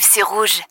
C'est rouge.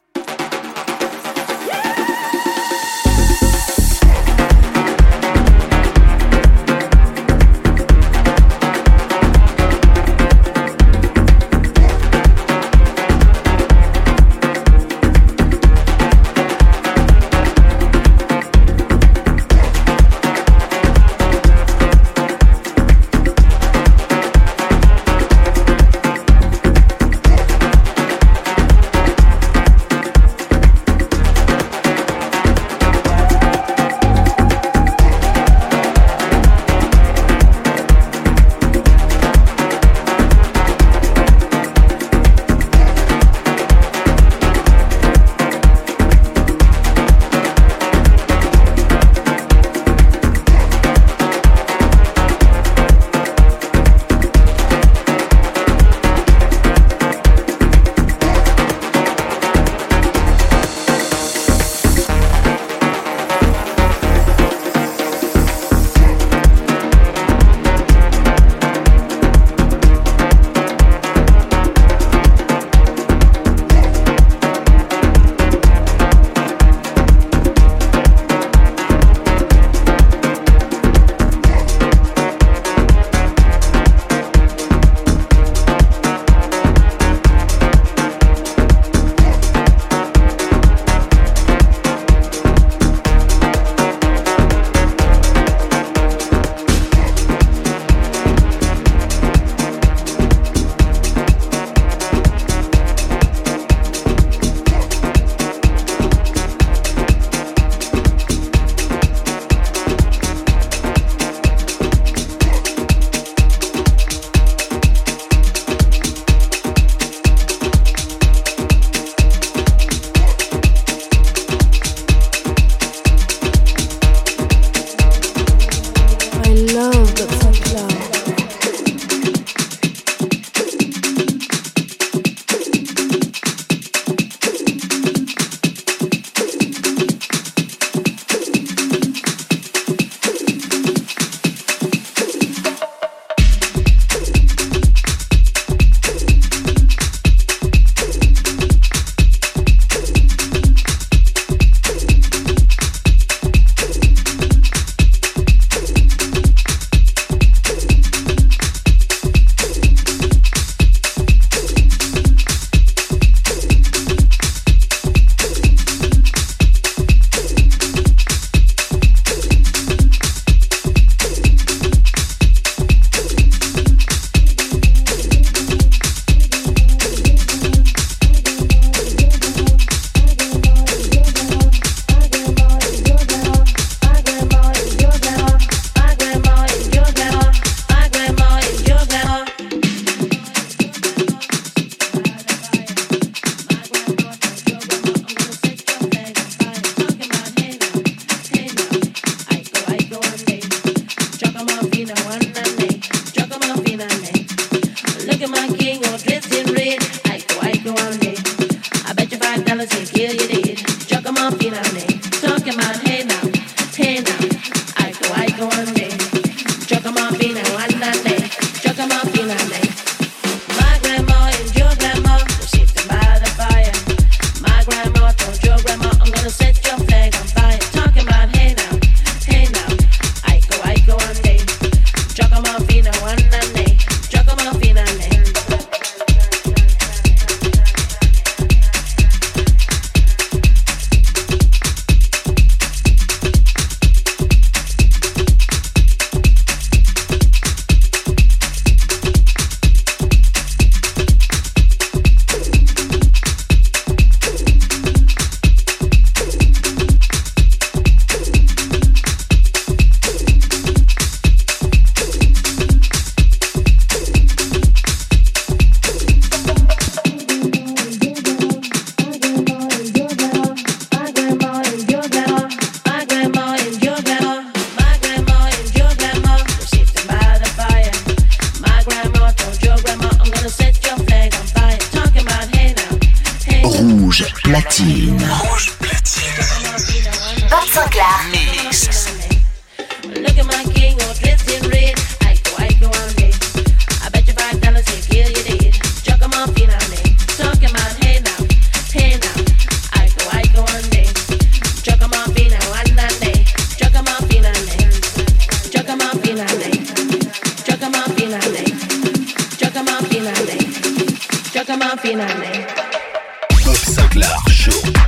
show.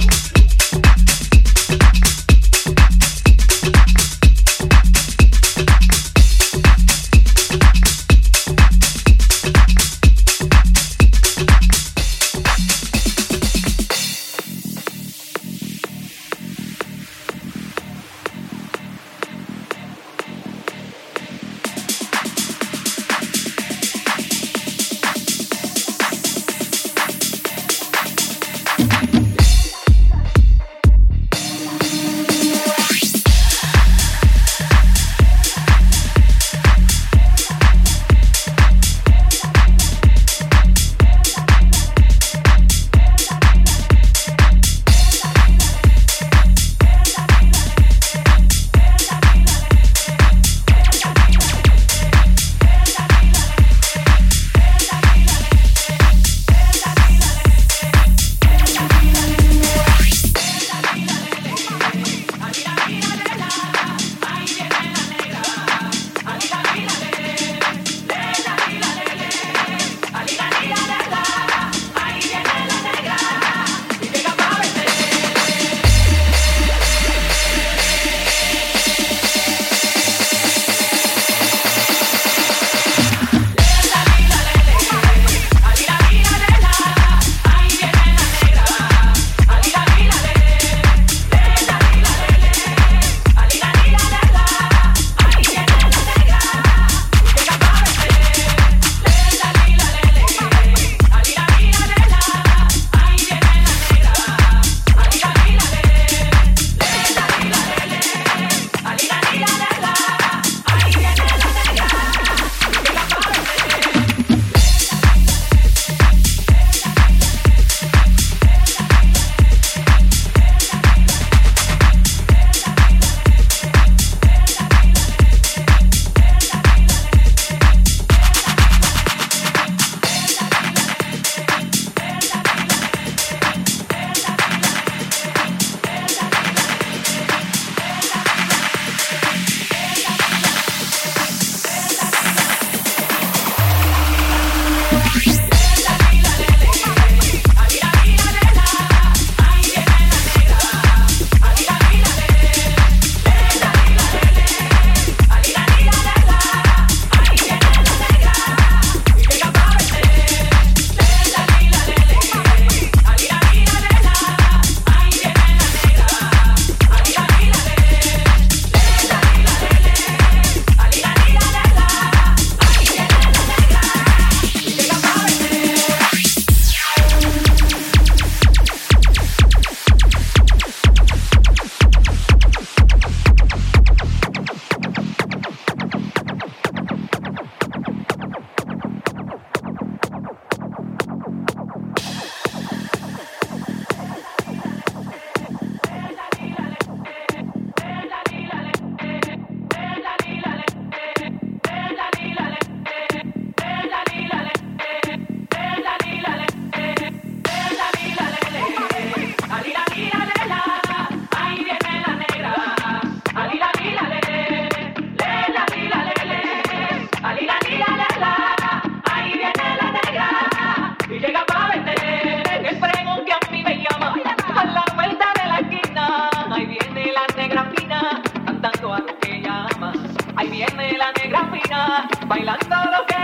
bailando lo que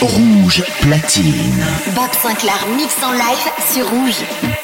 Rouge platine. Bob Sinclair mix en live sur Rouge.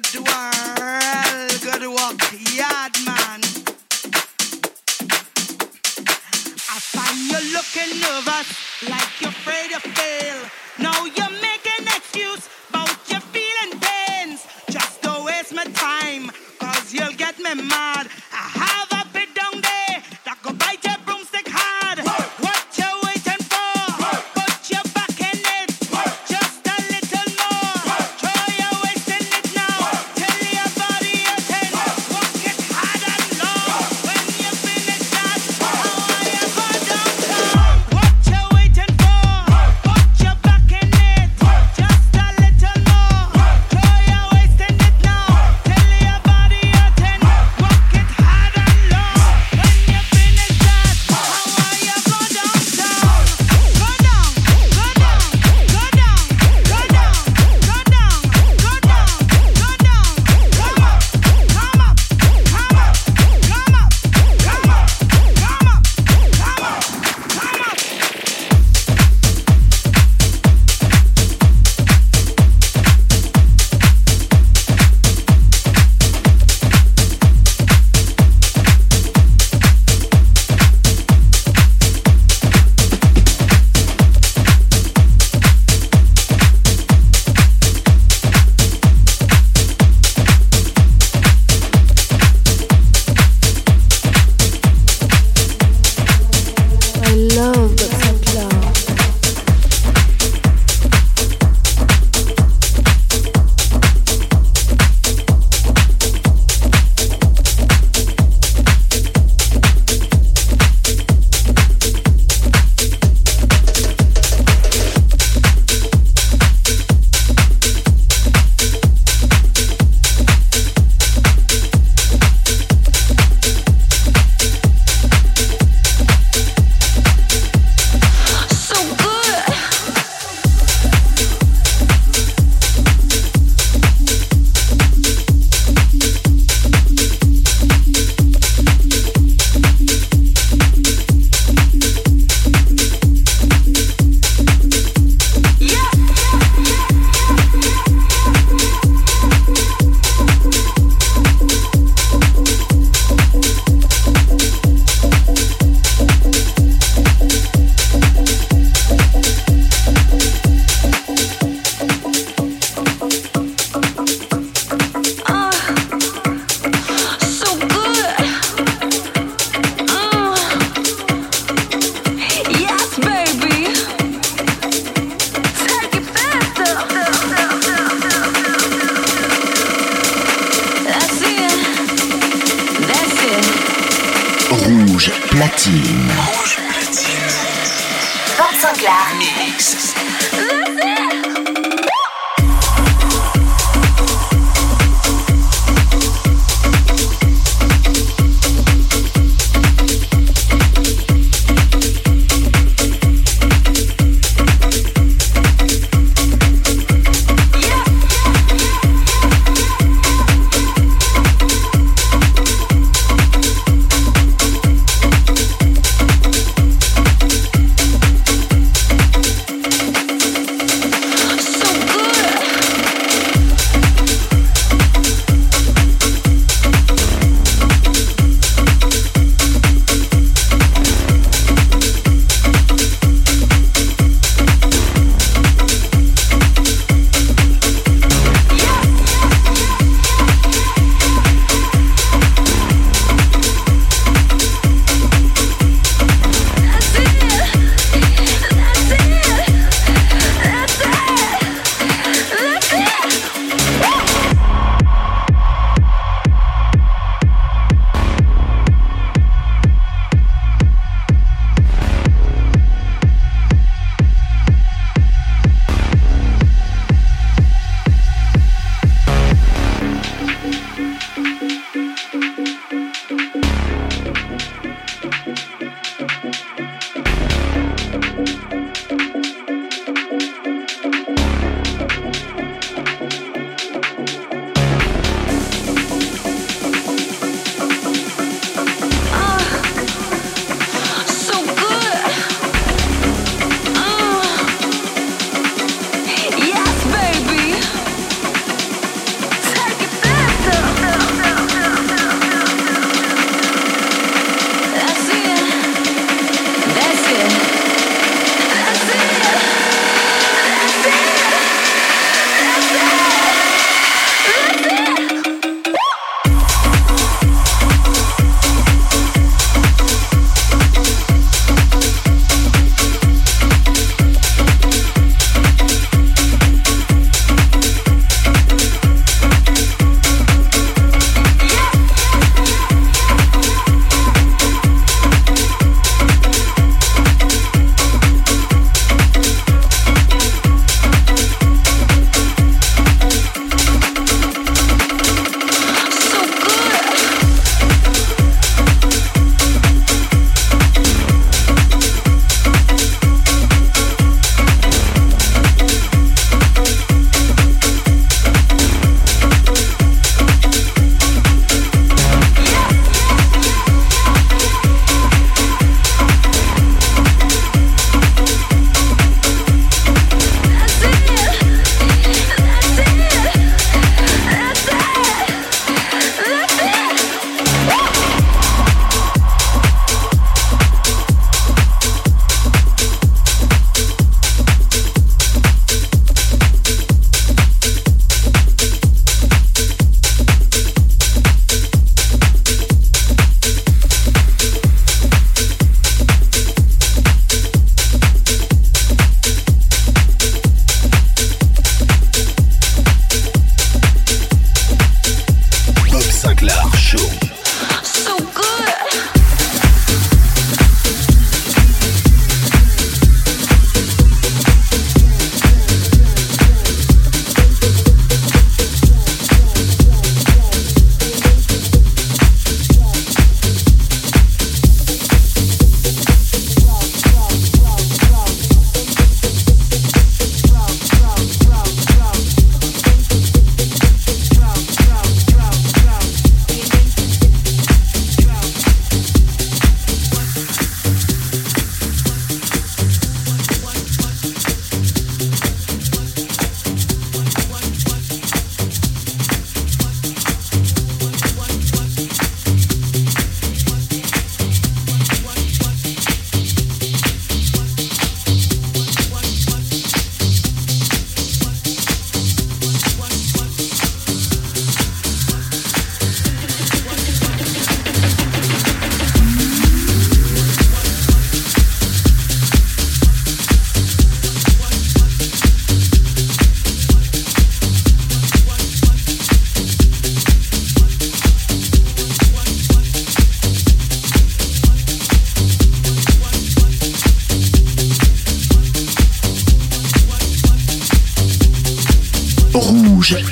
straight to work, yard man. I find you looking nervous, like you're afraid to fail. Now you're making excuse about your feeling pains. Just don't waste my time, cause you'll get me mad.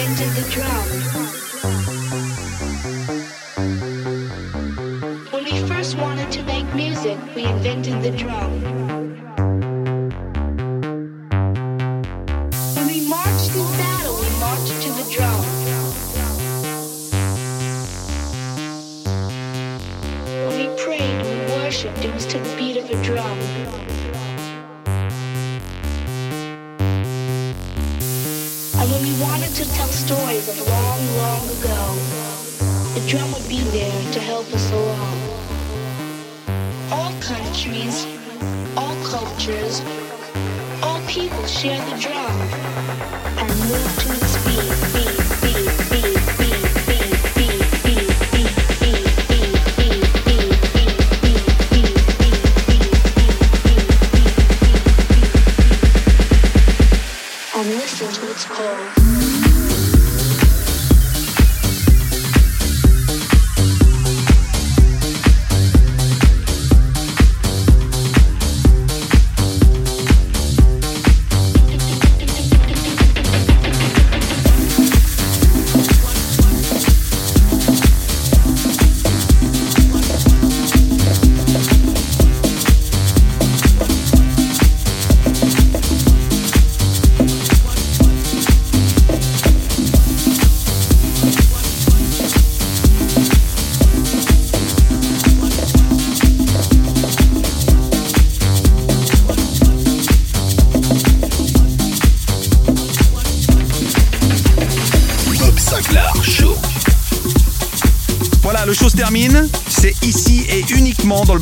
When we first wanted to make music, we invented the drum.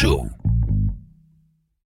Show.